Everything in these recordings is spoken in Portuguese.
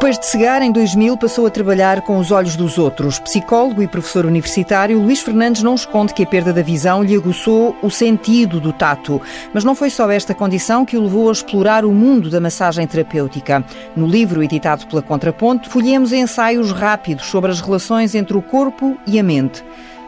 Depois de cegar, em 2000, passou a trabalhar com os olhos dos outros. Psicólogo e professor universitário, Luís Fernandes não esconde que a perda da visão lhe aguçou o sentido do tato. Mas não foi só esta condição que o levou a explorar o mundo da massagem terapêutica. No livro editado pela Contraponto, folhemos ensaios rápidos sobre as relações entre o corpo e a mente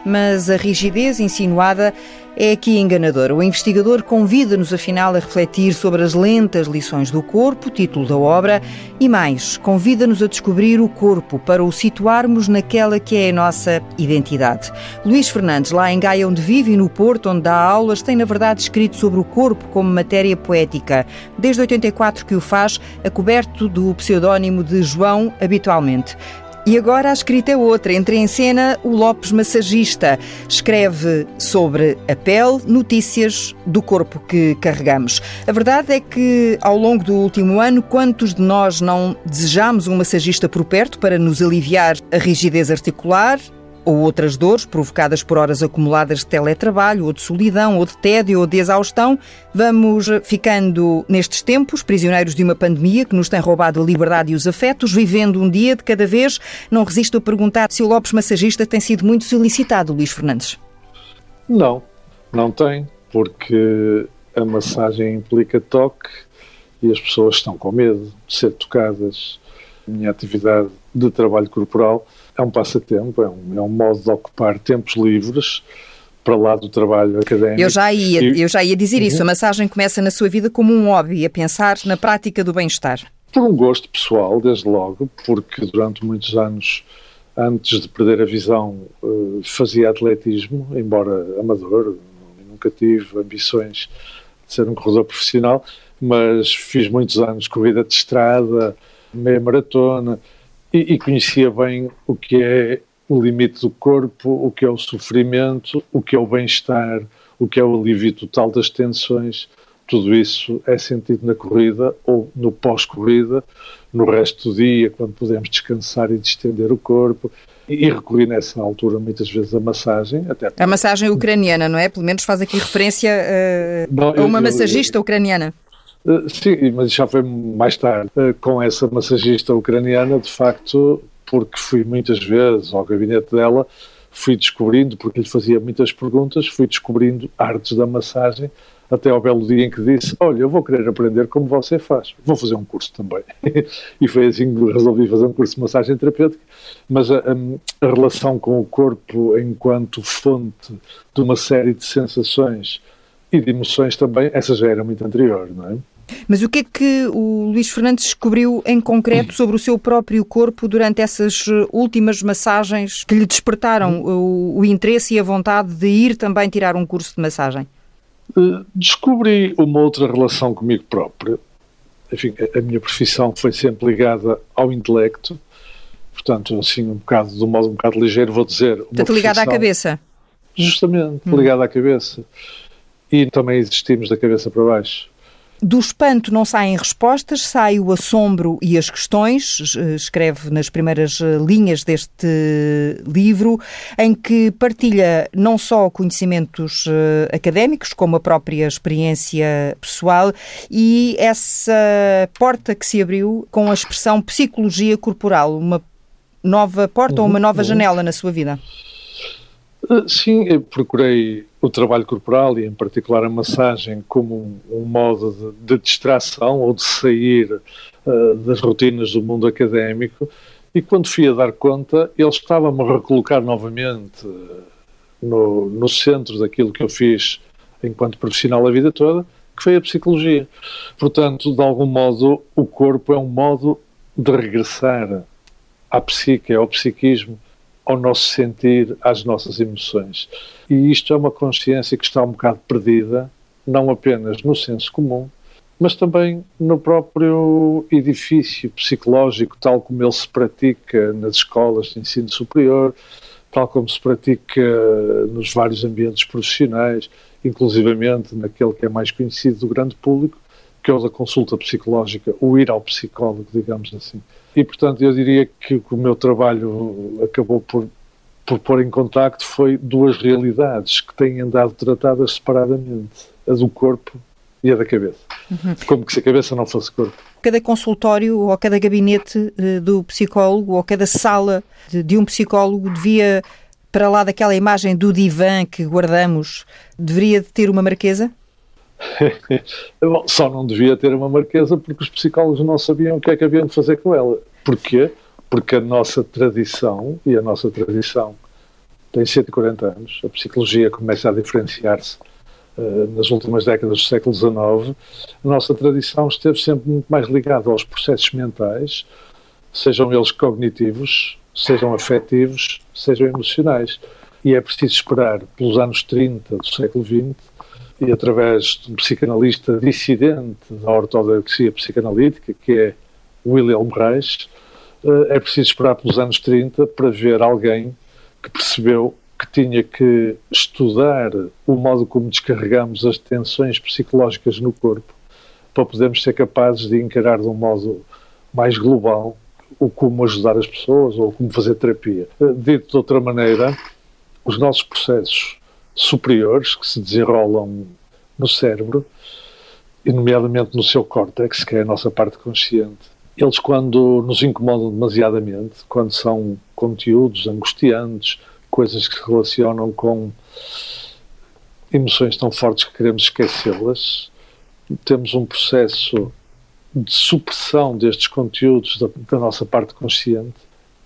mas a rigidez insinuada é aqui enganadora. O investigador convida-nos, afinal, a refletir sobre as lentas lições do corpo, título da obra, e mais, convida-nos a descobrir o corpo para o situarmos naquela que é a nossa identidade. Luís Fernandes, lá em Gaia, onde vive e no Porto, onde dá aulas, tem, na verdade, escrito sobre o corpo como matéria poética. Desde 84 que o faz, a coberto do pseudónimo de João, habitualmente. E agora a escrita é outra. Entra em cena o Lopes Massagista. Escreve sobre a pele, notícias do corpo que carregamos. A verdade é que, ao longo do último ano, quantos de nós não desejamos um massagista por perto para nos aliviar a rigidez articular, ou outras dores provocadas por horas acumuladas de teletrabalho, ou de solidão, ou de tédio, ou de exaustão, vamos ficando nestes tempos prisioneiros de uma pandemia que nos tem roubado a liberdade e os afetos, vivendo um dia de cada vez. Não resisto a perguntar se o Lopes Massagista tem sido muito solicitado, Luís Fernandes. Não, não tem, porque a massagem implica toque e as pessoas estão com medo de ser tocadas. A minha atividade de trabalho corporal é um passatempo, é um, é um modo de ocupar tempos livres para lá do trabalho académico. Eu já ia, e... eu já ia dizer uhum. isso. A massagem começa na sua vida como um hobby, a pensar na prática do bem-estar. Por um gosto pessoal, desde logo, porque durante muitos anos, antes de perder a visão, eh, fazia atletismo, embora amador, nunca tive ambições de ser um corredor profissional, mas fiz muitos anos corrida de estrada, meia maratona, e, e conhecia bem o que é o limite do corpo, o que é o sofrimento, o que é o bem-estar, o que é o alívio total das tensões. Tudo isso é sentido na corrida ou no pós-corrida, no resto do dia, quando podemos descansar e distender o corpo. E recorri nessa altura muitas vezes à massagem. Até a massagem ucraniana, não é? Pelo menos faz aqui referência uh, não, a uma eu, massagista eu, ucraniana. Eh, sim, mas já foi mais tarde. Eh, com essa massagista ucraniana, de facto, porque fui muitas vezes ao gabinete dela, fui descobrindo, porque lhe fazia muitas perguntas, fui descobrindo artes da massagem, até ao belo dia em que disse: Olha, eu vou querer aprender como você faz, vou fazer um curso também. e foi assim que resolvi fazer um curso de massagem terapêutica. Mas a, a, a relação com o corpo, enquanto fonte de uma série de sensações e de emoções também, essa já era muito anterior, não é? Mas o que é que o Luís Fernandes descobriu em concreto sobre o seu próprio corpo durante essas eh, últimas massagens que lhe despertaram o, o interesse e a vontade de ir também tirar um curso de massagem? Eh, descobri uma outra relação comigo próprio. Enfim, a minha profissão foi sempre ligada ao intelecto, portanto, assim, um bocado, de um modo um bocado ligeiro, vou dizer. Portanto, ligada à cabeça. Justamente, hum. ligada à cabeça. E também existimos da cabeça para baixo. Do espanto não saem respostas, sai o assombro e as questões, escreve nas primeiras eh, linhas deste livro, em que partilha não só conhecimentos eh, académicos, como a própria experiência pessoal e essa porta que se abriu com a expressão psicologia corporal, uma nova porta uhum, ou uma nova uhum. janela na sua vida. Eh, sim, procurei o trabalho corporal e, em particular, a massagem como um, um modo de, de, distração ou de sair uh, das rotinas do mundo académico. E quando fui a dar conta, ele estava-me a recolocar novamente no, no centro daquilo que eu fiz enquanto profissional a vida toda, que foi a psicologia. Portanto, de algum modo, o corpo é um modo de regressar à psique, ao psiquismo ao nosso sentir, às nossas emoções. E isto é uma consciência que está um bocado perdida, não apenas no senso comum, mas também no próprio edifício psicológico, tal como ele se pratica nas escolas de ensino superior, tal como se pratica nos vários ambientes profissionais, inclusivamente naquele que é mais conhecido do grande público, que é o da consulta psicológica, o ir ao psicólogo, digamos assim. E, portanto, eu diria que o meu trabalho acabou por, por pôr em contacto foi duas realidades que têm andado tratadas separadamente, a do corpo e a da cabeça. Uhum. Como que se a cabeça não fosse corpo. Cada consultório ou cada gabinete uh, do psicólogo ou cada sala de, de um psicólogo devia, para lá daquela imagem do divã que guardamos, deveria ter uma marquesa? Bom, só não devia ter uma marquesa porque os psicólogos não sabiam o que é que haviam de fazer com ela. Porquê? Porque a nossa tradição, e a nossa tradição tem 140 anos, a psicologia começa a diferenciar-se uh, nas últimas décadas do século XIX, a nossa tradição esteve sempre muito mais ligada aos processos mentais, sejam eles cognitivos, sejam afetivos, sejam emocionais. E é preciso esperar pelos anos 30 do século XX e através de um psicanalista dissidente da ortodoxia psicanalítica, que é Wilhelm Reich, eh, é preciso esperar pelos anos 30 para ver alguém que percebeu que tinha que estudar o modo como descarregamos as tensões psicológicas no corpo para podermos ser capazes de encarar de um modo mais global o como ajudar as pessoas ou como fazer terapia. Eh, dito de outra maneira, os nossos processos superiores que se desenrolam no cérebro, e nomeadamente no seu córtex, que é a nossa parte consciente. Eles, quando nos incomodam demasiadamente, quando são conteúdos angustiantes, coisas que se relacionam com emoções tão fortes que queremos esquecê-las, temos um processo de supressão destes conteúdos da, da nossa parte consciente,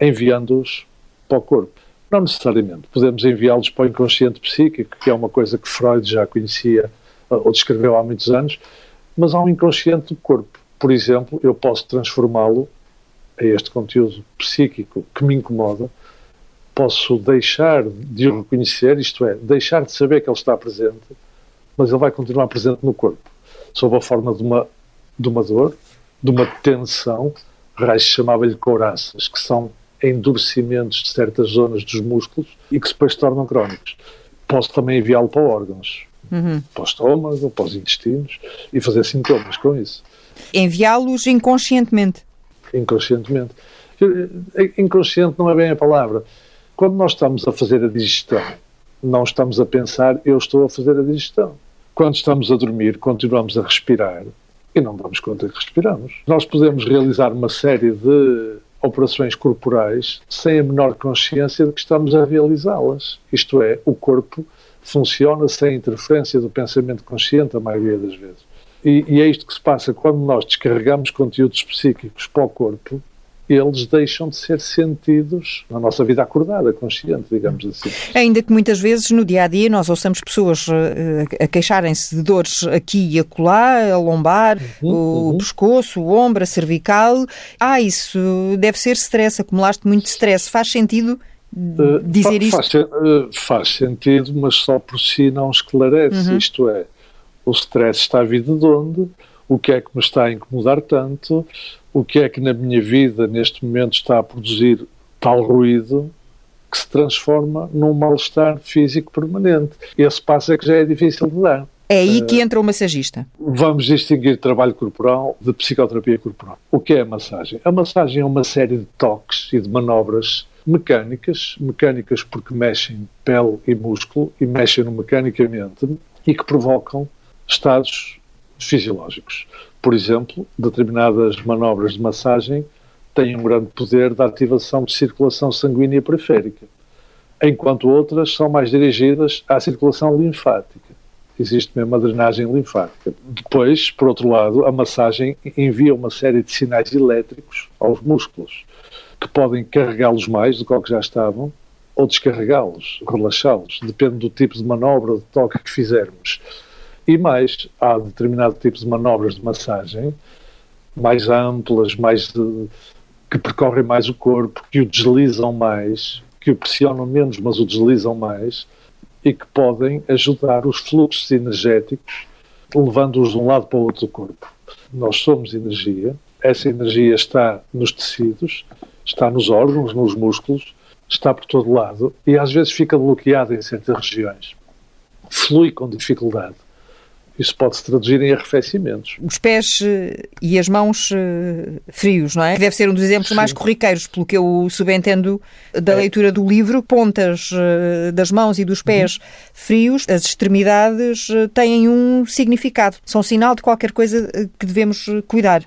enviando-os para o corpo. Não necessariamente. Podemos enviá-los para o inconsciente psíquico, que é uma coisa que Freud já conhecia ou descreveu há muitos anos, mas há um inconsciente do corpo. Por exemplo, eu posso transformá-lo a este conteúdo psíquico que me incomoda, posso deixar de o reconhecer, isto é, deixar de saber que ele está presente, mas ele vai continuar presente no corpo, sob a forma de uma, de uma dor, de uma tensão. Reich chamava-lhe couraças, que são endurecimentos de certas zonas dos músculos e que depois se tornam crónicos. Posso também enviá-lo para órgãos, uhum. para o estômago, para os intestinos e fazer sintomas com isso. Enviá-los inconscientemente? Inconscientemente. Inconsciente não é bem a palavra. Quando nós estamos a fazer a digestão, não estamos a pensar, eu estou a fazer a digestão. Quando estamos a dormir, continuamos a respirar e não damos conta que respiramos. Nós podemos realizar uma série de operações corporais sem a menor consciência de que estamos a realizá-las. Isto é, o corpo funciona sem interferência do pensamento consciente a maioria das vezes. E, e, é isto que se passa quando nós descarregamos conteúdos psíquicos para o corpo, eles deixam de ser sentidos na nossa vida acordada, consciente, digamos assim. Ainda que muitas vezes no dia a dia nós ouçamos pessoas uh, a queixarem-se de dores aqui e acolá, a lombar, uhum, o uhum. pescoço, o ombro, a cervical. Ah, isso deve ser stress, acumulaste muito stress. Faz sentido uh, dizer isto? Faz, uh, faz, sentido, mas só por si não esclarece. Uhum. Isto é, o stress está a vir de onde? O que é que me está a incomodar tanto? O que é que na minha vida neste momento está a produzir tal ruído que se transforma num mal-estar físico permanente? Esse passo é que já é difícil de dar. É aí que entra o massagista. Vamos distinguir trabalho corporal de psicoterapia corporal. O que é a massagem? A massagem é uma série de toques e de manobras mecânicas, mecânicas porque mexem pele e músculo e mexem-no mecanicamente e que provocam estados fisiológicos. Por exemplo, determinadas manobras de massagem têm um grande poder de ativação de circulação sanguínea periférica, enquanto outras são mais dirigidas à circulação linfática. Existe mesmo a drenagem linfática. Depois, por outro lado, a massagem envia uma série de sinais elétricos aos músculos que podem carregá-los mais do que, que já estavam ou descarregá-los, relaxá-los. Depende do tipo de manobra, de toque que fizermos. E mais, há determinado tipo de manobras de massagem mais amplas, mais de, que percorrem mais o corpo, que o deslizam mais, que o pressionam menos, mas o deslizam mais e que podem ajudar os fluxos energéticos, levando-os de um lado para o outro do corpo. Nós somos energia, essa energia está nos tecidos, está nos órgãos, nos músculos, está por todo lado e às vezes fica bloqueada em certas regiões. Flui com dificuldade. Isso pode se traduzir em arrefecimentos. Os pés eh, e as mãos eh, frios, não é? Deve ser um dos exemplos Sim. mais corriqueiros, pelo que eu subentendo da é. leitura do livro. Pontas eh, das mãos e dos pés uhum. frios, as extremidades têm um significado. São sinal de qualquer coisa que devemos cuidar.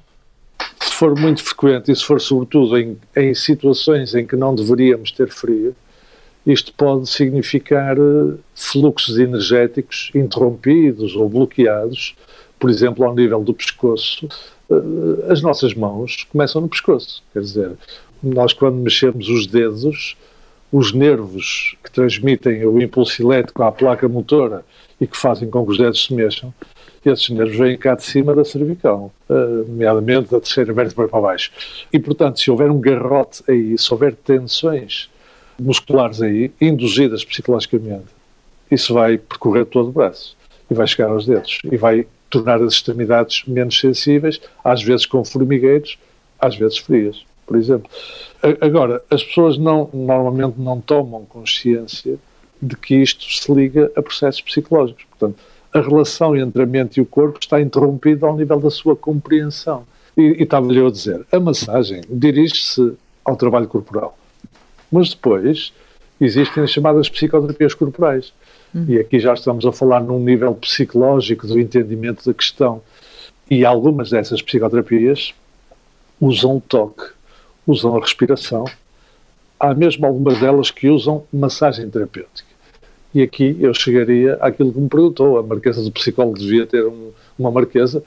Se for muito frequente e se for sobretudo em, em situações em que não deveríamos ter frio, isto pode significar eh, fluxos energéticos interrompidos ou bloqueados, por exemplo, ao nível do pescoço. Eh, as nossas mãos começam no pescoço, quer dizer, nós quando mexemos os dedos, os nervos que transmitem o impulso elétrico à placa motora e que fazem com que os dedos se mexam, esses nervos vêm cá de cima da cervical, eh, nomeadamente da terceira vértebra para baixo. E, portanto, se houver um garrote aí, se houver tensões musculares aí, induzidas psicologicamente, isso vai percorrer todo o braço e vai chegar aos dedos e vai tornar as extremidades menos sensíveis, às vezes com formigueiros, às vezes frias, por exemplo. Agora, as pessoas não, normalmente não tomam consciência de que isto se liga a processos psicológicos. Portanto, a relação entre a mente e o corpo está interrompida ao nível da sua compreensão. E, e estava-lhe a dizer, a massagem dirige-se ao trabalho corporal. Mas depois existem as chamadas psicoterapias corporais. Uhum. E aqui já estamos a falar num nível psicológico do entendimento da questão. E algumas dessas psicoterapias usam o toque, usam a respiração. Há mesmo algumas delas que usam massagem terapêutica. E aqui eu chegaria àquilo que me perguntou: a marquesa do psicólogo devia ter um, uma marquesa?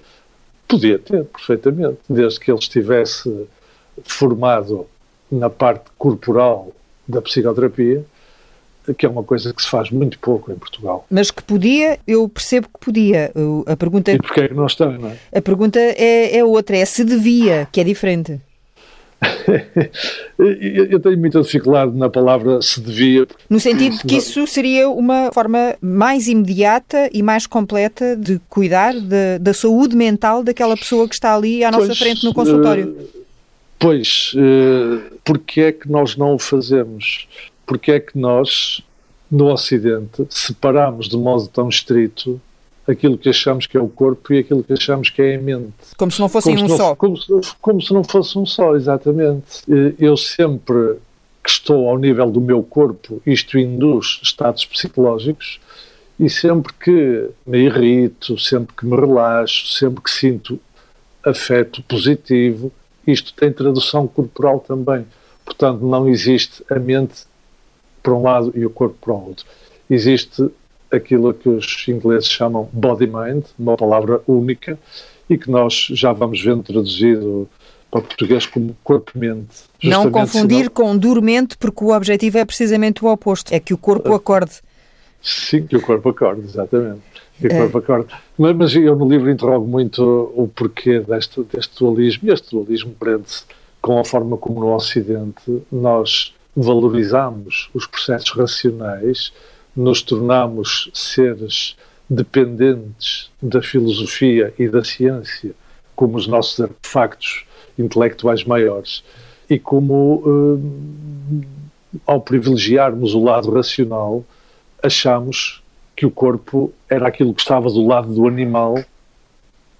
Podia ter, perfeitamente, desde que ele estivesse formado na parte corporal da psicoterapia, que é uma coisa que se faz muito pouco em Portugal. Mas que podia, eu percebo que podia. A pergunta, e porquê é que não está, não é? A pergunta é, é outra, é se devia, que é diferente. eu tenho muita dificuldade na palavra se devia. No sentido de que isso seria uma forma mais imediata e mais completa de cuidar de, da saúde mental daquela pessoa que está ali à nossa pois, frente no consultório. Pois, uh, porque é que nós não o fazemos? Porque é que nós, no Ocidente, separamos de modo tão estrito aquilo que achamos que é o corpo e aquilo que achamos que é a mente. Como se não fossem um não, só. Como, como se não fosse um só, exatamente. Eu sempre que estou ao nível do meu corpo, isto induz estados psicológicos, e sempre que me irrito, sempre que me relaxo, sempre que sinto afeto positivo, isto tem tradução corporal também. Portanto, não existe a mente para um lado e o corpo para o outro. Existe aquilo que os ingleses chamam body-mind, uma palavra única, e que nós já vamos vendo traduzido para português como corpo-mente. Não confundir senão... com dormente, porque o objetivo é precisamente o oposto, é que o corpo acorde. Sim, que o corpo acorde, exatamente. É. Mas, mas, eu no livro interrogo muito o porquê deste, deste dualismo, e este dualismo prende-se com a forma como no Ocidente nós valorizamos os processos racionais, nos tornamos seres dependentes da filosofia e da ciência como os nossos artefactos intelectuais maiores e como, eh, ao privilegiarmos o lado racional, achamos que o corpo era aquilo que estava do lado do animal,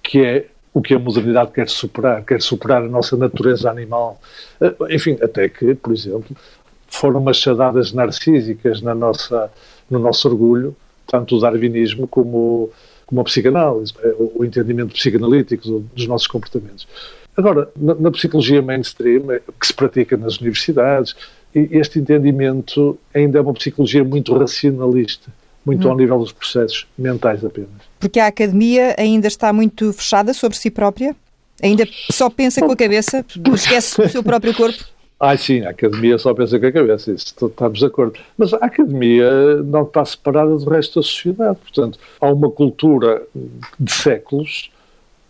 que é o que a modernidade quer superar, quer superar a nossa natureza animal. Eh, enfim, até que, por exemplo, foram machadadas narcísicas na nossa, no nosso orgulho, tanto o darwinismo como, como a psicanálise, eh, o entendimento psicanalítico dos nossos comportamentos. Agora, na, na psicologia mainstream, eh, que se pratica nas universidades, este entendimento ainda é uma psicologia muito racionalista, muito hum. ao nível dos processos mentais apenas. Porque a academia ainda está muito fechada sobre si própria? Ainda só pensa com a cabeça, esquece o seu próprio corpo? Ah, sim, a academia só pensa com a cabeça, isso estamos de acordo. Mas a academia não está separada do resto da sociedade. Portanto, há uma cultura de séculos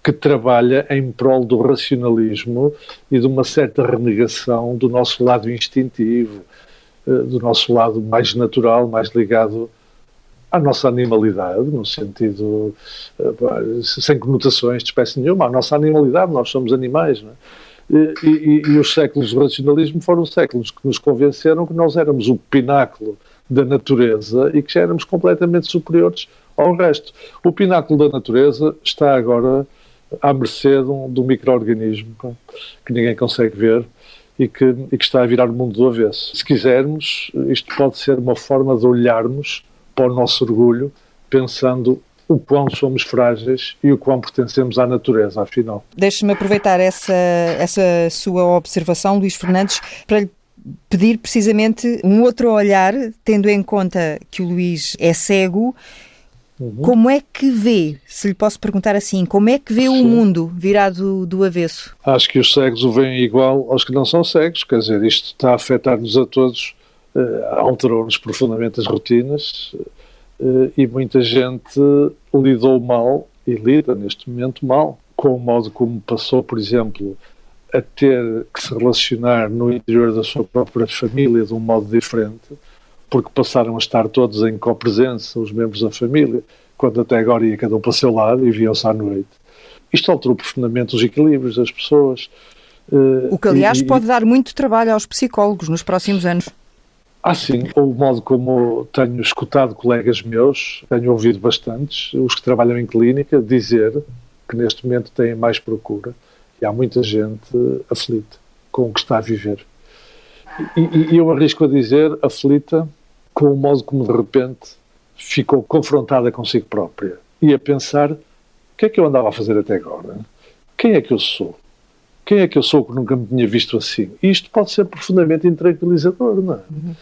que trabalha em prol do racionalismo e de uma certa renegação do nosso lado instintivo, eh, do nosso lado mais natural, mais ligado à nossa animalidade, no sentido eh, sem conotações de espécie nenhuma, à nossa animalidade, nós somos animais, não é? E, e, e, os séculos do racionalismo foram séculos que nos convenceram que nós éramos o pináculo da natureza e que já éramos completamente superiores ao resto. O pináculo da natureza está agora à mercê de um, de micro-organismo que ninguém consegue ver e que, e que está a virar o mundo do avesso. Se quisermos, isto pode ser uma forma de olharmos para o nosso orgulho, pensando o quão somos frágeis e o quão pertencemos à natureza, afinal. Deixe-me aproveitar essa, essa sua observação, Luís Fernandes, para lhe pedir precisamente um outro olhar, tendo em conta que o Luís é cego. Uhum. Como é que vê, se lhe posso perguntar assim, como é que vê Sim. o mundo virado do avesso? Acho que os cegos o veem igual aos que não são cegos, quer dizer, isto está a afetar-nos a todos, alterou-nos profundamente as rotinas uh, e muita gente lidou mal e lida neste momento mal com o modo como passou, por exemplo, a ter que se relacionar no interior da sua própria família de um modo diferente, porque passaram a estar todos em copresença, os membros da família, quando até agora ia cada um para o seu lado e viam-se à noite. Isto alterou profundamente os equilíbrios das pessoas. Eh, o que, aliás, e, pode dar muito trabalho aos psicólogos nos próximos anos. Ah, sim. O modo como tenho escutado colegas meus, tenho ouvido bastantes, os que trabalham em clínica, dizer que neste momento têm mais procura e há muita gente aflita com o que está a viver. E, e eu arrisco a dizer aflita com o modo como de repente ficou confrontada consigo própria e a pensar o que é que eu andava a fazer até agora? Quem é que eu sou? Quem é que eu sou que nunca me tinha visto assim? Isto pode ser profundamente intranquilizador, não é? Uhum.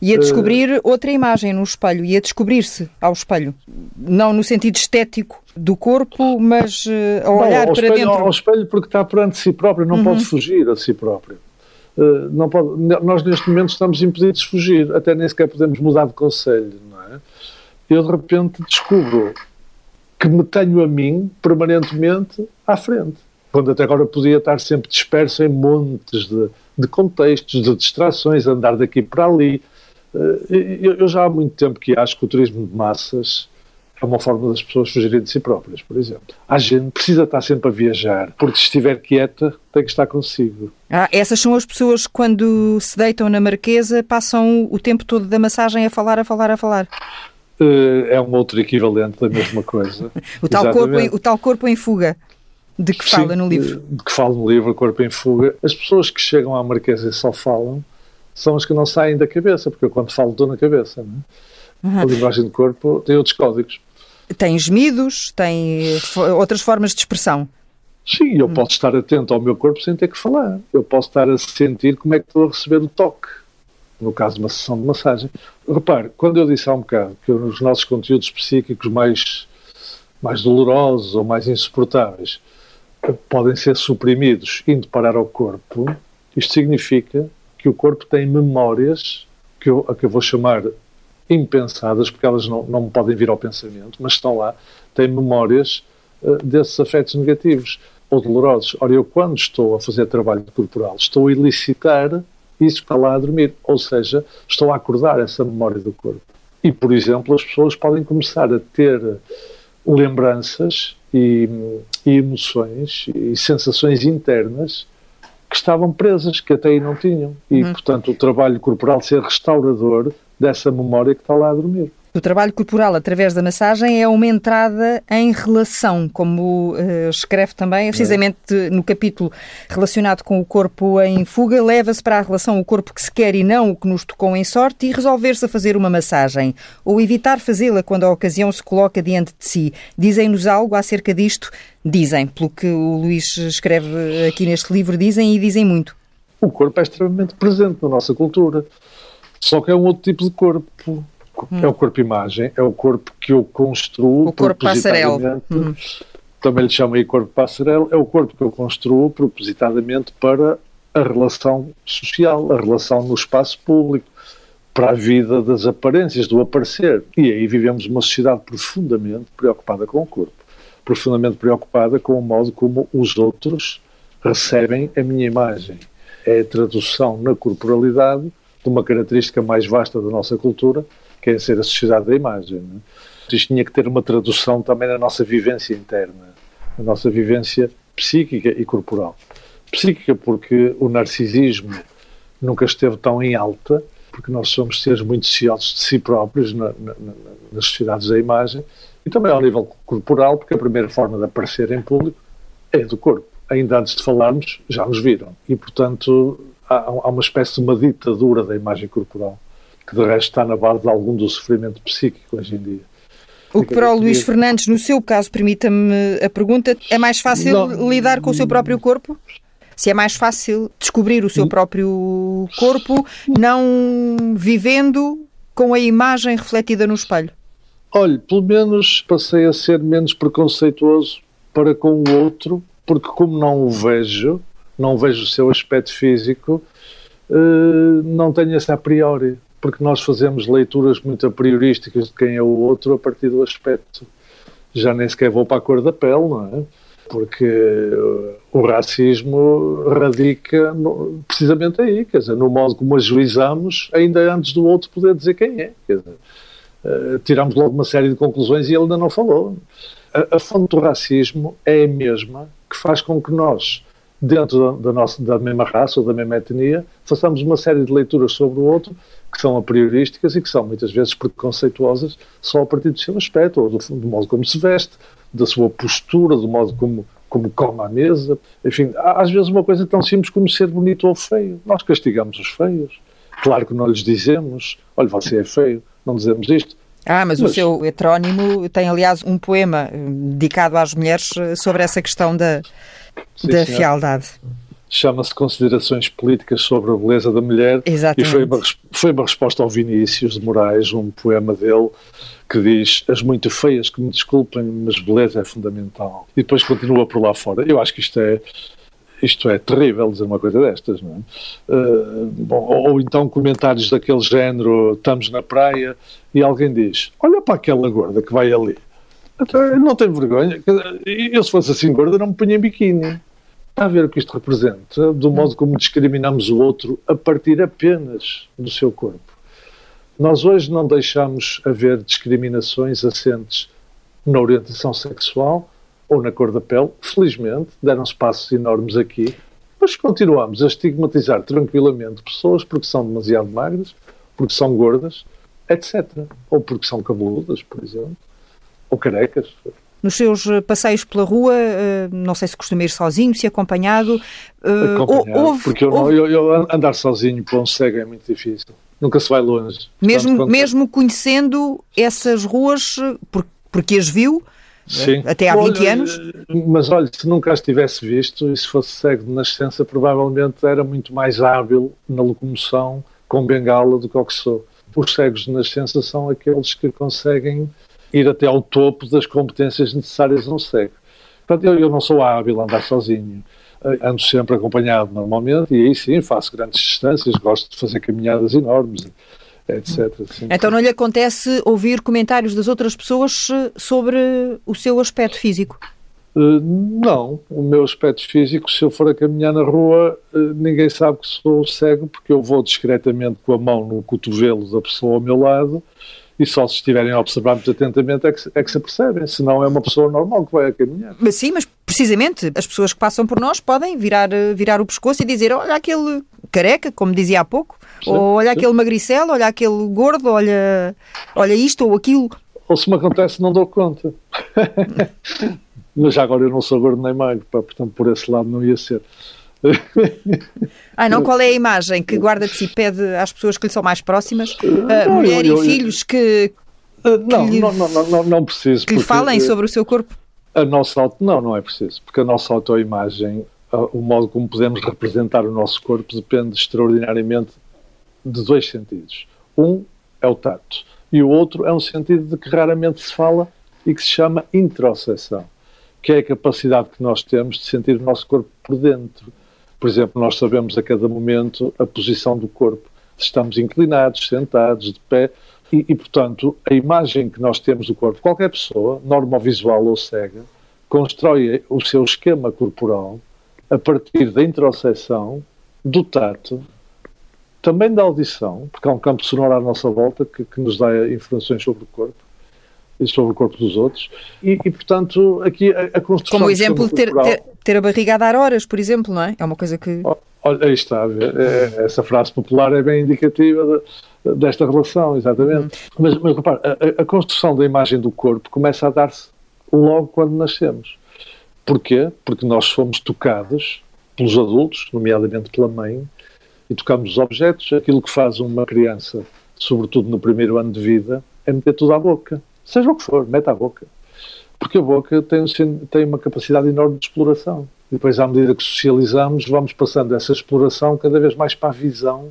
E a descobrir uh, outra imagem no espelho, e a descobrir-se ao espelho. Não no sentido estético do corpo, mas uh, a olhar não, para espelho, dentro. Ao espelho porque está perante si próprio, não uhum. pode fugir a si próprio. Uh, não pode, nós neste momento estamos impedidos de fugir, até nem sequer podemos mudar de conselho, não é? Eu de repente descubro que me tenho a mim permanentemente à frente. Quando até agora podia estar sempre disperso em montes de, de contextos, de distrações, andar daqui para ali, eh, eu já há muito tempo que acho que o turismo de massas é uma forma das pessoas fugirem de si próprias, por exemplo. A gente precisa estar sempre a viajar, porque se estiver quieta, tem que estar consigo. Ah, essas são as pessoas que, quando se deitam na marquesa, passam o tempo todo da massagem a falar, a falar, a falar. Eh, é um outro equivalente da mesma coisa. o, tal corpo o tal corpo em fuga. De que fala Sim, no livro? De que fala no livro, Corpo em Fuga. As pessoas que chegam à Marquesa e só falam são as que não saem da cabeça, porque eu quando falo estou na cabeça. É? Uhum. A linguagem do corpo tem outros códigos. Tem gemidos, tem outras formas de expressão. Sim, eu hum. posso estar atento ao meu corpo sem ter que falar. Eu posso estar a sentir como é que estou a receber o toque, no caso de uma sessão de massagem. Repare, quando eu disse há um bocado que os nossos conteúdos psíquicos mais, mais dolorosos ou mais insuportáveis podem ser suprimidos indo parar ao corpo, isto significa que o corpo tem memórias, que eu, a que eu vou chamar impensadas, porque elas não, não podem vir ao pensamento, mas estão lá, tem memórias uh, desses afetos negativos ou dolorosos. Ora, eu quando estou a fazer trabalho corporal, estou a elicitar isso que está lá a dormir, ou seja, estou a acordar essa memória do corpo. E, por exemplo, as pessoas podem começar a ter lembranças e, e emoções e sensações internas que estavam presas, que até aí não tinham. E, uhum. portanto, o trabalho corporal ser restaurador dessa memória que está lá a dormir. O trabalho corporal através da massagem é uma entrada em relação, como uh, escreve também, precisamente no capítulo relacionado com o corpo em fuga, leva-se para a relação o corpo que se quer e não o que nos tocou em sorte e resolver-se a fazer uma massagem, ou evitar fazê-la quando a ocasião se coloca diante de si. Dizem-nos algo acerca disto? Dizem, pelo que o Luís escreve aqui neste livro, dizem e dizem muito. O corpo é extremamente presente na nossa cultura, só que é um outro tipo de corpo Hum. É o corpo-imagem, é o corpo que eu construo. O corpo passarela. Hum. Também lhe chamo aí corpo passarela. É o corpo que eu construo propositadamente para a relação social, a relação no espaço público, para a vida das aparências, do aparecer. E aí vivemos uma sociedade profundamente preocupada com o corpo, profundamente preocupada com o modo como os outros recebem a minha imagem. É a tradução na corporalidade de uma característica mais vasta da nossa cultura, que é ser a sociedade da imagem. Né? Isto tinha que ter uma tradução também na nossa vivência interna, na nossa vivência psíquica e corporal. Psíquica porque o narcisismo nunca esteve tão em alta, porque nós somos seres muito ciosos de si próprios na, na, nas sociedades da imagem, e também ao nível corporal, porque a primeira forma de aparecer em público é do corpo. Ainda antes de falarmos, já nos viram. E, portanto, há, há uma espécie de uma ditadura da imagem corporal, que de resto está na base de algum do sofrimento psíquico hoje em dia. O que para o Luís Fernandes, no seu caso, permita-me a pergunta, é mais fácil não, lidar com o seu próprio corpo? Se é mais fácil descobrir o seu próprio corpo não vivendo com a imagem refletida no espelho? Olhe, pelo menos passei a ser menos preconceituoso para com o outro, porque como não o vejo, não vejo o seu aspecto físico, eh, não tenho essa a priori porque nós fazemos leituras muito a priorísticas de quem é o outro a partir do aspecto. Já nem sequer vou para a cor da pele, não é? Porque o racismo radica no, precisamente aí, quer dizer, no modo como ajuizamos, ainda antes do outro poder dizer quem é. Quer dizer, uh, tiramos logo uma série de conclusões e ele ainda não falou. A, a fonte do racismo é a mesma que faz com que nós dentro da, nossa, da mesma raça ou da mesma etnia, façamos uma série de leituras sobre o outro que são a priorísticas e que são muitas vezes preconceituosas só a partir do seu aspecto, ou do, do modo como se veste, da sua postura, do modo como, como come à mesa. Enfim, há, às vezes uma coisa tão simples como ser bonito ou feio. Nós castigamos os feios. Claro que não lhes dizemos, olha, você é feio, não dizemos isto. Ah, mas, mas, o seu heterónimo tem, aliás, um poema eh, dedicado às mulheres eh, sobre essa questão da, Sim, da fialdade. Chama-se Considerações Políticas sobre a Beleza da Mulher. Exatamente. E foi uma, foi uma resposta ao Vinícius de Moraes, um poema dele, que diz: As muito feias que me desculpem, mas beleza é fundamental. E depois continua por lá fora. Eu acho que isto é. Isto é terrível dizer uma coisa destas, não é? Uh, bom, ou, ou então comentários daquele género: estamos na praia e alguém diz: Olha para aquela gorda que vai ali então, não tenho vergonha. Eu, se fosse assim gorda, não me punha em biquíni. Está a ver o que isto representa? Do modo como discriminamos o outro a partir apenas do seu corpo. Nós hoje não deixamos haver discriminações assentes na orientação sexual ou na cor da pele. Felizmente, deram-se passos enormes aqui. Mas continuamos a estigmatizar tranquilamente pessoas porque são demasiado magras, porque são gordas, etc. Ou porque são cabeludas, por exemplo ou carecas. Nos seus eh, passeios pela rua, eh, não sei se costuma ir sozinho, se acompanhado. Eh, acompanhado, houve, porque eu, houve... eu, eu, andar sozinho para um cego é muito difícil. Nunca se vai longe. Mesmo, Portanto, mesmo conhecendo essas ruas, porque as viu, Sim. até há 20 olha, anos? Mas olha, se nunca as tivesse visto e se fosse cego de nascença, provavelmente era muito mais hábil na locomoção com bengala do que o que sou. Os cegos de nascença são aqueles que conseguem ir até ao topo das competências necessárias um cego. Portanto, eu, eu não sou hábil a andar sozinho. Eh, ando sempre acompanhado normalmente e aí sim faço grandes distâncias, gosto de fazer caminhadas enormes, etc. Sim. Então não lhe acontece ouvir comentários das outras pessoas eh, sobre o seu aspecto físico? Uh, não, o meu aspecto físico, se eu for a caminhar na rua, ninguém sabe que sou cego, porque eu vou discretamente com a mão no cotovelo da pessoa ao meu lado e só se estiverem a observar muito atentamente é que, é que se apercebem, senão é uma pessoa normal que vai a caminhar. Mas sim, mas precisamente as pessoas que passam por nós podem virar, virar o pescoço e dizer olha aquele careca, como dizia há pouco, sim, ou olha sim. aquele magricelo, olha aquele gordo, olha, olha isto ou aquilo. Ou se me acontece não dou conta. mas já agora eu não sou gordo nem magro, portanto por esse lado não ia ser. Ah, não? Qual é a imagem que guarda de si pede às pessoas que lhe são mais próximas? Uh, mulher eu, eu, e filhos que. Uh, não, lhe, não, não, não, não, preciso. Que lhe falem sobre o seu corpo? A nossa não, não é preciso, porque a nossa autoimagem, o modo como podemos representar o nosso corpo, depende extraordinariamente de dois sentidos. Um é o tato, e o outro é um sentido de que raramente se fala e que se chama introspecção, que é a capacidade que nós temos de sentir o nosso corpo por dentro por exemplo, nós sabemos a cada momento a posição do corpo. Se estamos inclinados, sentados, de pé. E, e, portanto, a imagem que nós temos do corpo, qualquer pessoa, normovisual ou cega, constrói o seu esquema corporal a partir da introspecção, do tato, também da audição, porque há um campo sonoro à nossa volta que, que nos dá informações sobre o corpo e sobre o corpo dos outros. E, e portanto, aqui a, a construção. Como o exemplo de ter, ter, ter, a barriga a dar horas, por exemplo, não é? É uma coisa que. Olha, aí está, é, essa frase popular é bem indicativa desta relação, exatamente. Uhum. Mas, mas repare, a, a, construção da imagem do corpo começa a dar-se logo quando nascemos. Porquê? Porque nós fomos tocados pelos adultos, nomeadamente pela mãe, e tocamos os objetos. Aquilo que faz uma criança, sobretudo no primeiro ano de vida, é meter tudo à boca. Seja o que for, mete à boca. Porque a boca tem, tem uma capacidade enorme de exploração. E depois, à medida que socializamos, vamos passando essa exploração cada vez mais para a visão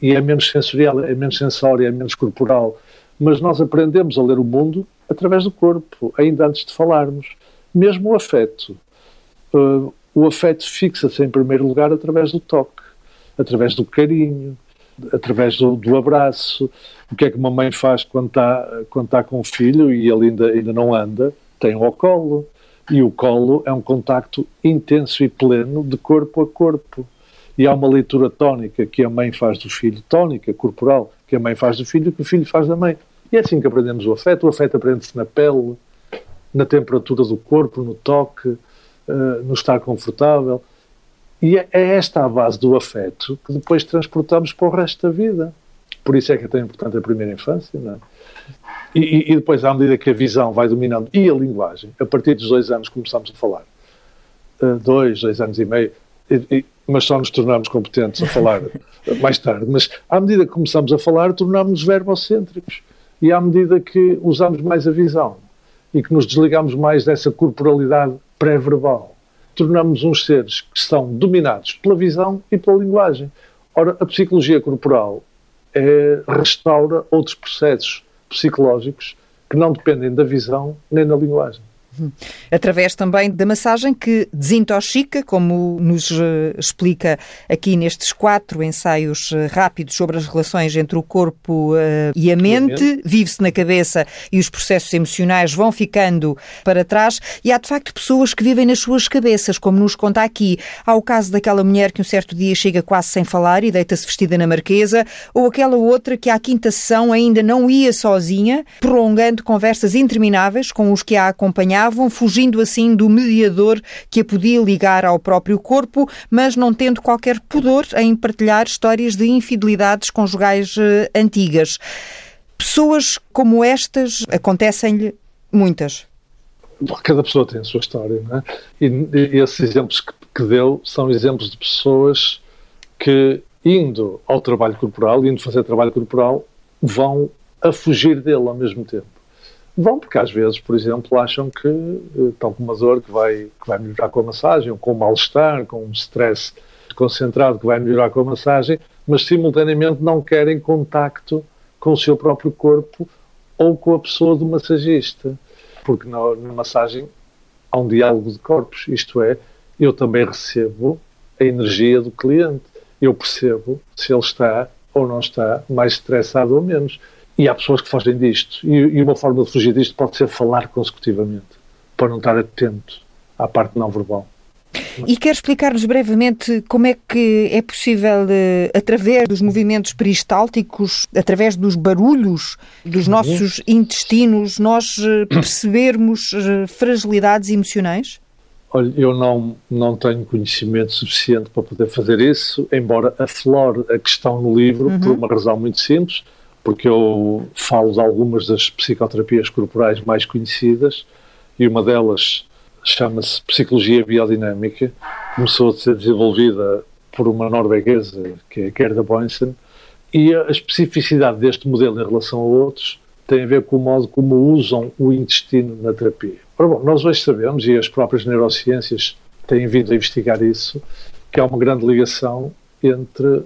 e é menos sensorial, é menos sensória, é menos corporal. Mas nós aprendemos a ler o mundo através do corpo, ainda antes de falarmos. Mesmo o afeto. Uh, o afeto fixa-se em primeiro lugar através do toque, através do carinho, através do, do, abraço. O que é que uma mãe faz quando está, quando está com o filho e ele ainda, ainda não anda? Tem o colo. E o colo é um contacto intenso e pleno de corpo a corpo. E há uma leitura tónica que a mãe faz do filho, tónica, corporal, que a mãe faz do filho, que o filho faz da mãe. E é assim que aprendemos o afeto. O afeto aprende-se na pele, na temperatura do corpo, no toque, uh, no estar confortável. E é, é esta a base do afeto que depois transportamos para o resto da vida. Por isso é que é tão importante a primeira infância, não é? E, e, depois, à medida que a visão vai dominando e a linguagem, a partir dos dois anos começamos a falar. Uh, dois, dois anos e meio, e, mas só nos tornamos competentes a falar mais tarde. Mas à medida que começamos a falar, tornamos-nos verbocêntricos. E à medida que usamos mais a visão e que nos desligamos mais dessa corporalidade pré-verbal, tornamos uns seres que são dominados pela visão e pela linguagem. Ora, a psicologia corporal é, restaura outros processos psicológicos que não dependem da visão nem da linguagem. Através também da massagem que desintoxica, como nos eh, explica aqui nestes quatro ensaios eh, rápidos sobre as relações entre o corpo uh, e a mente, vive-se na cabeça e os processos emocionais vão ficando para trás. E há de facto pessoas que vivem nas suas cabeças, como nos conta aqui. Há o caso daquela mulher que um certo dia chega quase sem falar e deita-se vestida na marquesa, ou aquela outra que à quinta sessão ainda não ia sozinha, prolongando conversas intermináveis com os que a acompanhavam acompanhavam, fugindo assim do mediador que a podia ligar ao próprio corpo, mas não tendo qualquer pudor em partilhar histórias de infidelidades conjugais uh, antigas. Pessoas como estas acontecem-lhe muitas. Cada pessoa tem a sua história, não é? E, e esses exemplos que, que deu são exemplos de pessoas que, indo ao trabalho corporal, indo fazer trabalho corporal, vão a fugir dele ao mesmo tempo. Vão, porque às vezes, por exemplo, acham que eh, estão com uma dor que vai, que vai melhorar com a massagem, ou com um mal-estar, com um stress concentrado que vai melhorar com a massagem, mas simultaneamente não querem contacto com o seu próprio corpo ou com a pessoa do massagista. Porque na, na massagem há um diálogo de corpos, isto é, eu também recebo a energia do cliente. Eu percebo se ele está ou não está mais estressado ou menos. E há pessoas que fogem disto. E, e uma forma de fugir disto pode ser falar consecutivamente, para não estar atento à parte não verbal. E quer explicar-nos brevemente como é que é possível, eh, através dos movimentos peristálticos, através dos barulhos dos uhum. nossos intestinos, nós eh, percebermos eh, fragilidades emocionais? Olha, eu não, não tenho conhecimento suficiente para poder fazer isso, embora aflore a questão no livro uhum. por uma razão muito simples porque eu falo de algumas das psicoterapias corporais mais conhecidas e uma delas chama-se Psicologia Biodinâmica, começou a ser desenvolvida por uma norueguesa, que é Gerda Boynsen, e a especificidade deste modelo em relação a outros tem a ver com o modo como usam o intestino na terapia. Ora bom, nós hoje sabemos, e as próprias neurociências têm vindo a investigar isso, que há uma grande ligação entre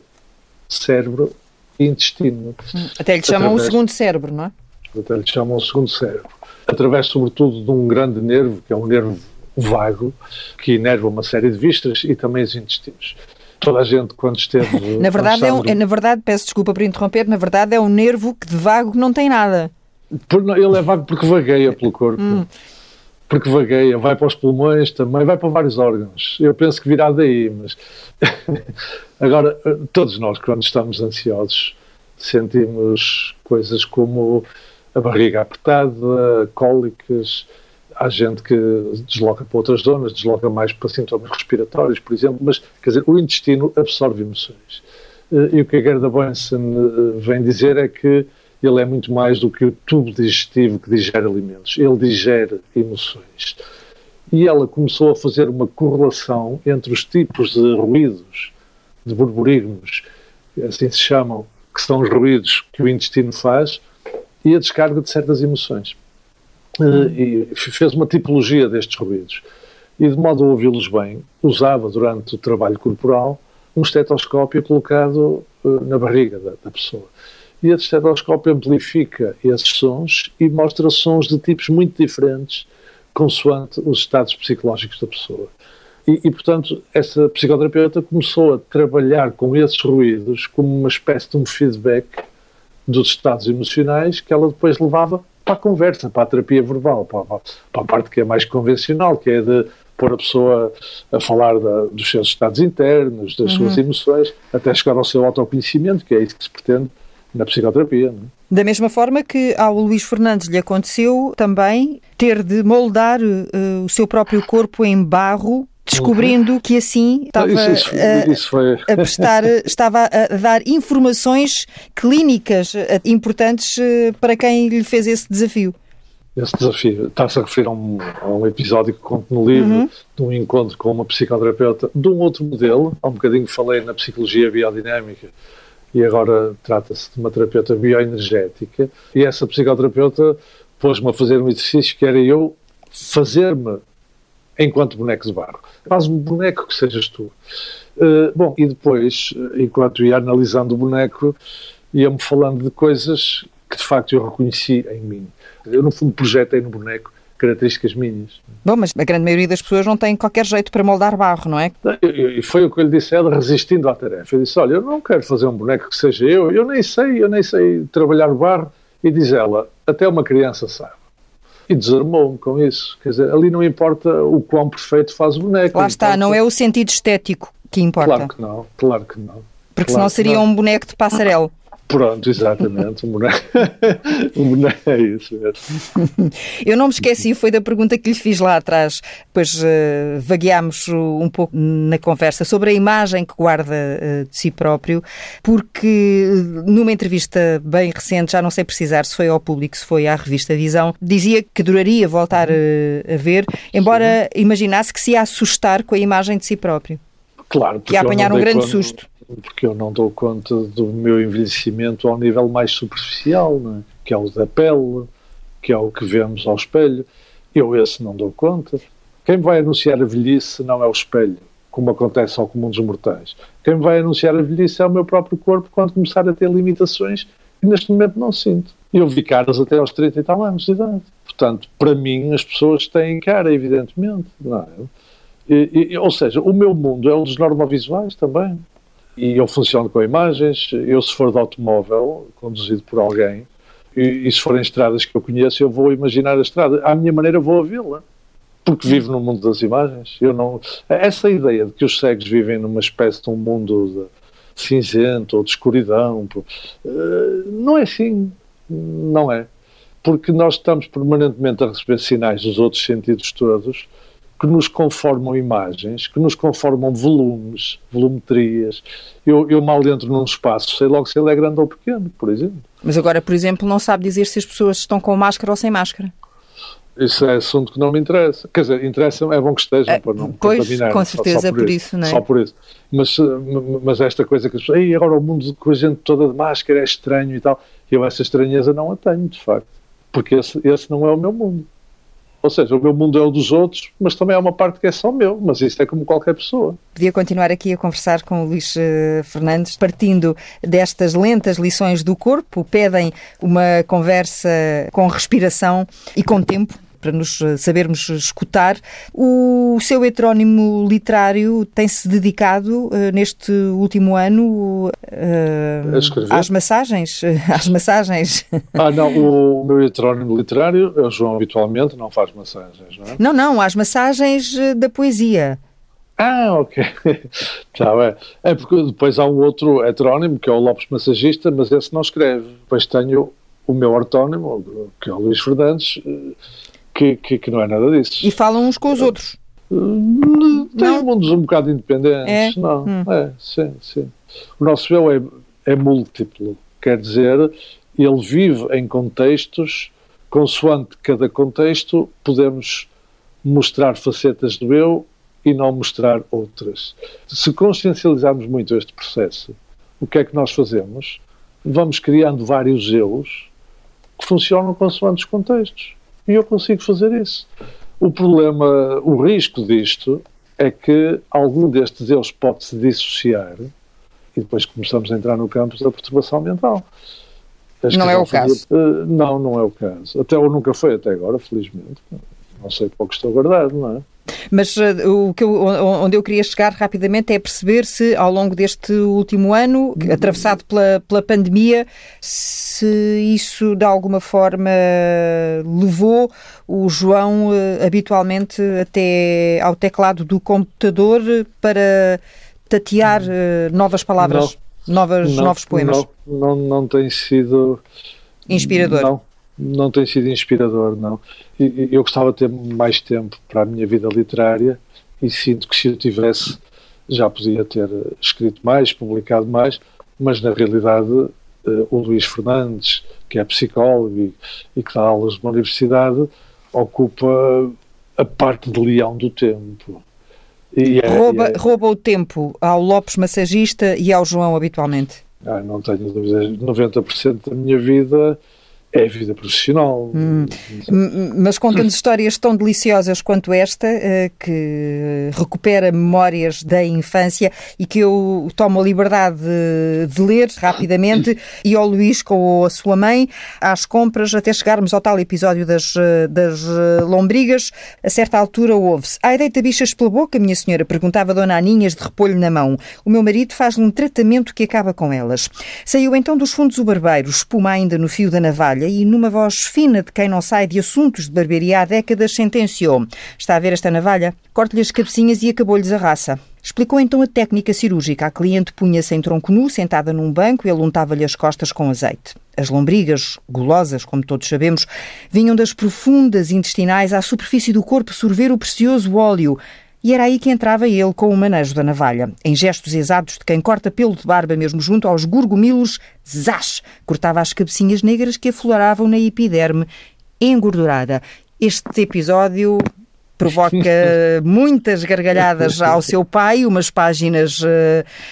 cérebro intestino. Até lhe chamam através, o segundo cérebro, não é? Até lhe chamam o segundo cérebro. Através, sobretudo, de um grande nervo, que é um nervo vago, que inerva uma série de vistas e também os intestinos. Toda a gente, quando esteve. na, verdade, é um, na verdade, peço desculpa por interromper, na verdade é um nervo que de vago não tem nada. Ele é vago porque vagueia pelo corpo. Hum. Porque vagueia, vai para os pulmões também, vai para vários órgãos. Eu penso que virá daí, mas Agora, todos nós, quando estamos ansiosos, sentimos coisas como a barriga apertada, cólicas, há gente que desloca para outras zonas, desloca mais para sintomas respiratórios, por exemplo, mas, quer dizer, o intestino absorve emoções. e o que a Gerda Boensen vem dizer é que ele é muito mais do que o tubo digestivo que digere alimentos. Ele digere emoções. E ela começou a fazer uma correlação entre os tipos de ruídos, de burburigmos, assim se chamam, que são os ruídos que o intestino faz, e a descarga de certas emoções. E fez uma tipologia destes ruídos. E, de modo a ouvi-los bem, usava durante o trabalho corporal um estetoscópio colocado eh, na barriga da pessoa e esse estetoscópio amplifica esses sons e mostra sons de tipos muito diferentes consoante os estados psicológicos da pessoa. E, e, portanto, essa psicoterapeuta começou a trabalhar com esses ruídos como uma espécie de um feedback dos estados emocionais que ela depois levava para a conversa, para a terapia verbal, para, para a parte que é mais convencional, que é de pôr a pessoa a falar da, dos seus estados internos, das uhum. suas emoções, até chegar ao seu autoconhecimento, que é isso que se pretende na psicoterapia. É? Da mesma forma que ao Luís Fernandes lhe aconteceu também ter de moldar uh, o seu próprio corpo em barro descobrindo uhum. que assim estava isso, isso, isso foi... a, prestar, estava a dar informações clínicas eh, importantes eh, para quem lhe fez esse desafio. Esse desafio está-se a referir a um, a um, episódio que conto no livro, uhum. de um encontro com uma psicoterapeuta de um outro modelo. Há um bocadinho falei na psicologia biodinâmica, e agora trata-se de uma terapeuta bioenergética, e essa psicoterapeuta pôs-me a fazer um exercício que era eu fazer-me enquanto boneco de barro. Faz um boneco que sejas tu. Uh, bom, e depois, enquanto ia analisando o boneco, ia-me falando de coisas que de facto eu reconheci em mim. Eu, no fundo, projetei no boneco características minhas. Bom, mas a grande maioria das pessoas não tem qualquer jeito para moldar barro, não é? E foi o que eu lhe disse a ela, resistindo à tarefa. Eu disse, olha, eu não quero fazer um boneco que seja eu, eu nem sei, eu nem sei trabalhar barro. E diz ela, até uma criança sabe. E desarmou-me com isso. Quer dizer, ali não importa o quão perfeito faz o boneco. Lá está, importa... não é o sentido estético que importa. Claro que não, claro que não. Porque claro senão seria um boneco de passarelo. Pronto, exatamente. Um boneco, um boneco é isso mesmo. Eu não me esqueci, foi da pergunta que lhe fiz lá atrás, pois uh, vagueámos um pouco na conversa sobre a imagem que guarda uh, de si próprio, porque numa entrevista bem recente, já não sei precisar se foi ao público, se foi à revista Visão, dizia que adoraria voltar uh, a ver, embora Sim. imaginasse que se ia assustar com a imagem de si próprio. Claro, que ia apanhar um grande quando... susto porque eu não dou conta do meu envelhecimento ao nível mais superficial, é? que é o da pele, que é o que vemos ao espelho. Eu esse não dou conta. Quem vai anunciar a velhice não é o espelho, como acontece ao comum dos mortais. Quem vai anunciar a velhice é o meu próprio corpo quando começar a ter limitações que neste momento não sinto. Eu vi caras até aos 30 e tal anos de idade. Portanto, para mim, as pessoas têm cara, evidentemente. Não é? E, e, ou seja, o meu mundo é um dos normovisuais também e eu funciono com imagens. Eu, se for de automóvel, conduzido por alguém, e, e se forem estradas que eu conheço, eu vou imaginar a estrada. À minha maneira, vou a vê-la. Porque vivo no mundo das imagens. Eu não... Essa ideia de que os cegos vivem numa espécie de um mundo de cinzento ou de escuridão, eh, não é assim. Não é. Porque nós estamos permanentemente a receber sinais dos outros sentidos todos que nos conformam imagens, que nos conformam volumes, volumetrias. Eu, eu mal entro num espaço, sei logo se ele é grande ou pequeno, por exemplo. Mas agora, por exemplo, não sabe dizer se as pessoas estão com máscara ou sem máscara. Isso é assunto que não me interessa. Quer dizer, interessa, é bom que estejam é, para não pois, contaminar. com certeza, só, só por, por isso, isso, não é? Só por isso. Mas, mas esta coisa que as pessoas, agora o mundo com a gente toda de máscara é estranho e tal. Eu essa estranheza não a tenho, de facto. Porque esse, esse não é o meu mundo. Ou seja, o meu mundo é o dos outros, mas também há uma parte que é só meu, mas isso é como qualquer pessoa. Podia continuar aqui a conversar com o Luís eh, Fernandes, partindo destas lentas lições do corpo, pedem uma conversa com respiração e com tempo, para nos eh, sabermos escutar. O seu heterónimo literário tem-se dedicado uh, neste último ano uh, às massagens? Às massagens? Ah, não, o meu heterónimo literário é o João habitualmente, não faz massagens, não é? Não, não, às massagens da poesia. Ah, ok. Já é. É porque depois há um outro heterónimo, que é o Lopes Massagista, mas esse não escreve. Depois tenho o meu ortónimo, que é o Luís Fernandes, que, que, que, não é nada disso. E falam uns com os outros. Tem mundos um bocado independentes. É? Não, hum. é, sim, sim. O nosso eu é, é múltiplo. Quer dizer, ele vive em contextos, consoante cada contexto, podemos mostrar facetas do eu e não mostrar outras. Se consciencializarmos muito este processo, o que é que nós fazemos? Vamos criando vários eus que funcionam consoante os contextos. E eu consigo fazer isso. O problema, o risco disto é que algum destes eus pode se dissociar e depois começamos a entrar no campo da perturbação mental. Acho não é o caso? Uh, não, não é o caso. Até ou nunca foi até agora, felizmente. Não sei para o que estou guardado, não é? Mas uh, o que eu, onde eu queria chegar rapidamente é perceber se, ao longo deste último ano, atravessado pela, pela pandemia, se isso de alguma forma levou o João uh, habitualmente até ao teclado do computador para tatear uh, novas palavras, não, novas, não, novos poemas. Não, não, não tem sido. Inspirador. Não, não tem sido inspirador, não. Eu gostava de ter mais tempo para a minha vida literária e sinto que se eu tivesse já podia ter escrito mais, publicado mais, mas na realidade eh, o Luís Fernandes, que é psicólogo e, e que dá aulas numa universidade, ocupa a parte de leão do tempo. É, rouba, é... rouba o tempo ao Lopes massagista e ao João habitualmente? Ah, não tenho dúvidas. 90% da minha vida é a vida profissional. Hum. Mas conta-nos histórias tão deliciosas quanto esta, eh, que recupera memórias da infância e que eu tomo a liberdade de, ler rapidamente e ao Luís com a sua mãe às compras até chegarmos ao tal episódio das, das lombrigas. A certa altura ouve-se Ai, deita bichas pela boca, minha senhora, perguntava Dona Aninhas de repolho na mão. O meu marido faz-lhe um tratamento que acaba com elas. Saiu então dos fundos o barbeiro, espuma ainda no fio da navalha e, numa voz fina de quem não sai de assuntos de barbearia há décadas, sentenciou: Está a ver esta navalha? Corte-lhe as cabecinhas e acabou-lhes a raça. Explicou então a técnica cirúrgica. A cliente punha-se em tronco nu, sentada num banco, e ele untava-lhe as costas com azeite. As lombrigas, gulosas, como todos sabemos, vinham das profundas intestinais à superfície do corpo sorver o precioso óleo e era aí que entrava ele com o manejo da navalha. Em gestos exatos de quem corta pelo de barba mesmo junto aos gurgomilos, zás! Cortava as cabecinhas negras que afloravam na epiderme engordurada. Este episódio provoca muitas gargalhadas ao seu pai, umas páginas uh,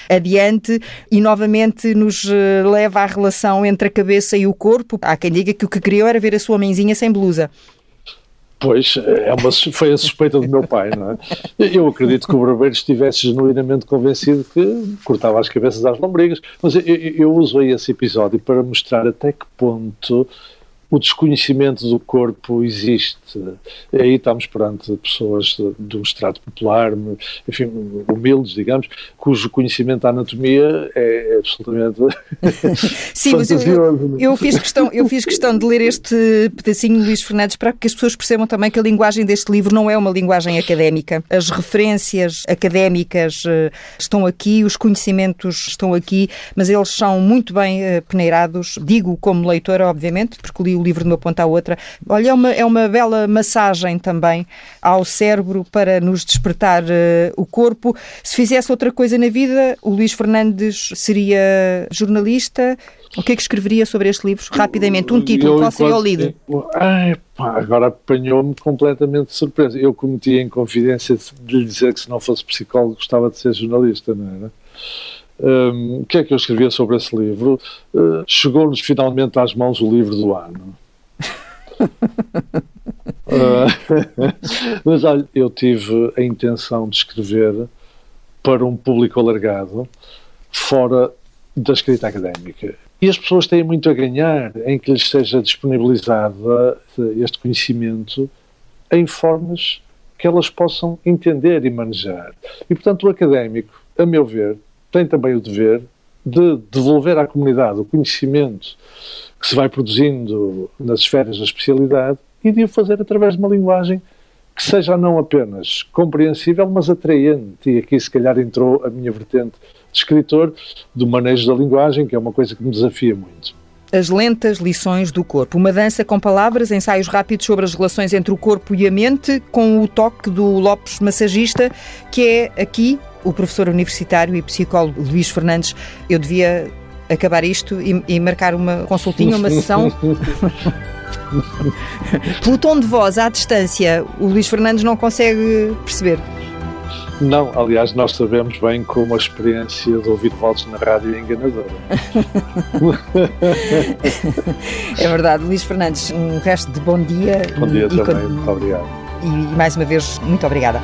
adiante, e novamente nos uh, leva à relação entre a cabeça e o corpo. Há quem diga que o que criou era ver a sua mãezinha sem blusa. Pois, é uma, foi a suspeita do meu pai, não é? Eu acredito que o barbeiro estivesse genuinamente convencido que cortava as cabeças às lombrigas, mas eu, eu uso aí esse episódio para mostrar até que ponto o desconhecimento do corpo existe. Aí estamos perante pessoas do estrato popular, enfim, humildes, digamos, cujo conhecimento da anatomia é absolutamente Sim, mas eu, eu, eu, fiz questão, eu fiz questão de ler este pedacinho de Luís Fernandes para que as pessoas percebam também que a linguagem deste livro não é uma linguagem académica. As referências académicas eh, estão aqui, os conhecimentos estão aqui, mas eles são muito bem eh, peneirados. Digo como leitora, obviamente, porque li o livro de uma ponta à outra. Olha, é uma, é uma bela massagem também ao cérebro para nos despertar uh, o corpo. Se fizesse outra coisa na vida, o Luís Fernandes seria jornalista. O que é que escreveria sobre este livro? Rapidamente, um título, qual seria o? Ai, pá, agora apanhou-me completamente de surpresa. Eu cometi a inconfidência de lhe dizer que se não fosse psicólogo gostava de ser jornalista, não era? Um, o que é que eu escrevia sobre esse livro? Uh, Chegou-nos finalmente às mãos o livro do ano. mas olha, eu tive a intenção de escrever para um público alargado, fora da escrita académica. E as pessoas têm muito a ganhar em que lhes seja disponibilizado este conhecimento em formas que elas possam entender e manejar. E, portanto, o académico, a meu ver, tem também o dever de devolver à comunidade o conhecimento que se vai produzindo nas esferas da especialidade e de o fazer através de uma linguagem que seja não apenas compreensível, mas atraente. E aqui, se calhar, entrou a minha vertente de escritor, do manejo da linguagem, que é uma coisa que me desafia muito. As Lentas Lições do Corpo. Uma dança com palavras, ensaios rápidos sobre as relações entre o corpo e a mente, com o toque do Lopes massagista, que é aqui o professor universitário e psicólogo Luís Fernandes. Eu devia acabar isto e, e marcar uma consultinha, uma sessão. Pelo tom de voz à distância, o Luís Fernandes não consegue perceber. Não, aliás, nós sabemos bem como a experiência de ouvir vozes na rádio é enganadora. é verdade, Luís Fernandes, um resto de bom dia. Bom dia e, também, e, muito obrigado. E mais uma vez, muito obrigada.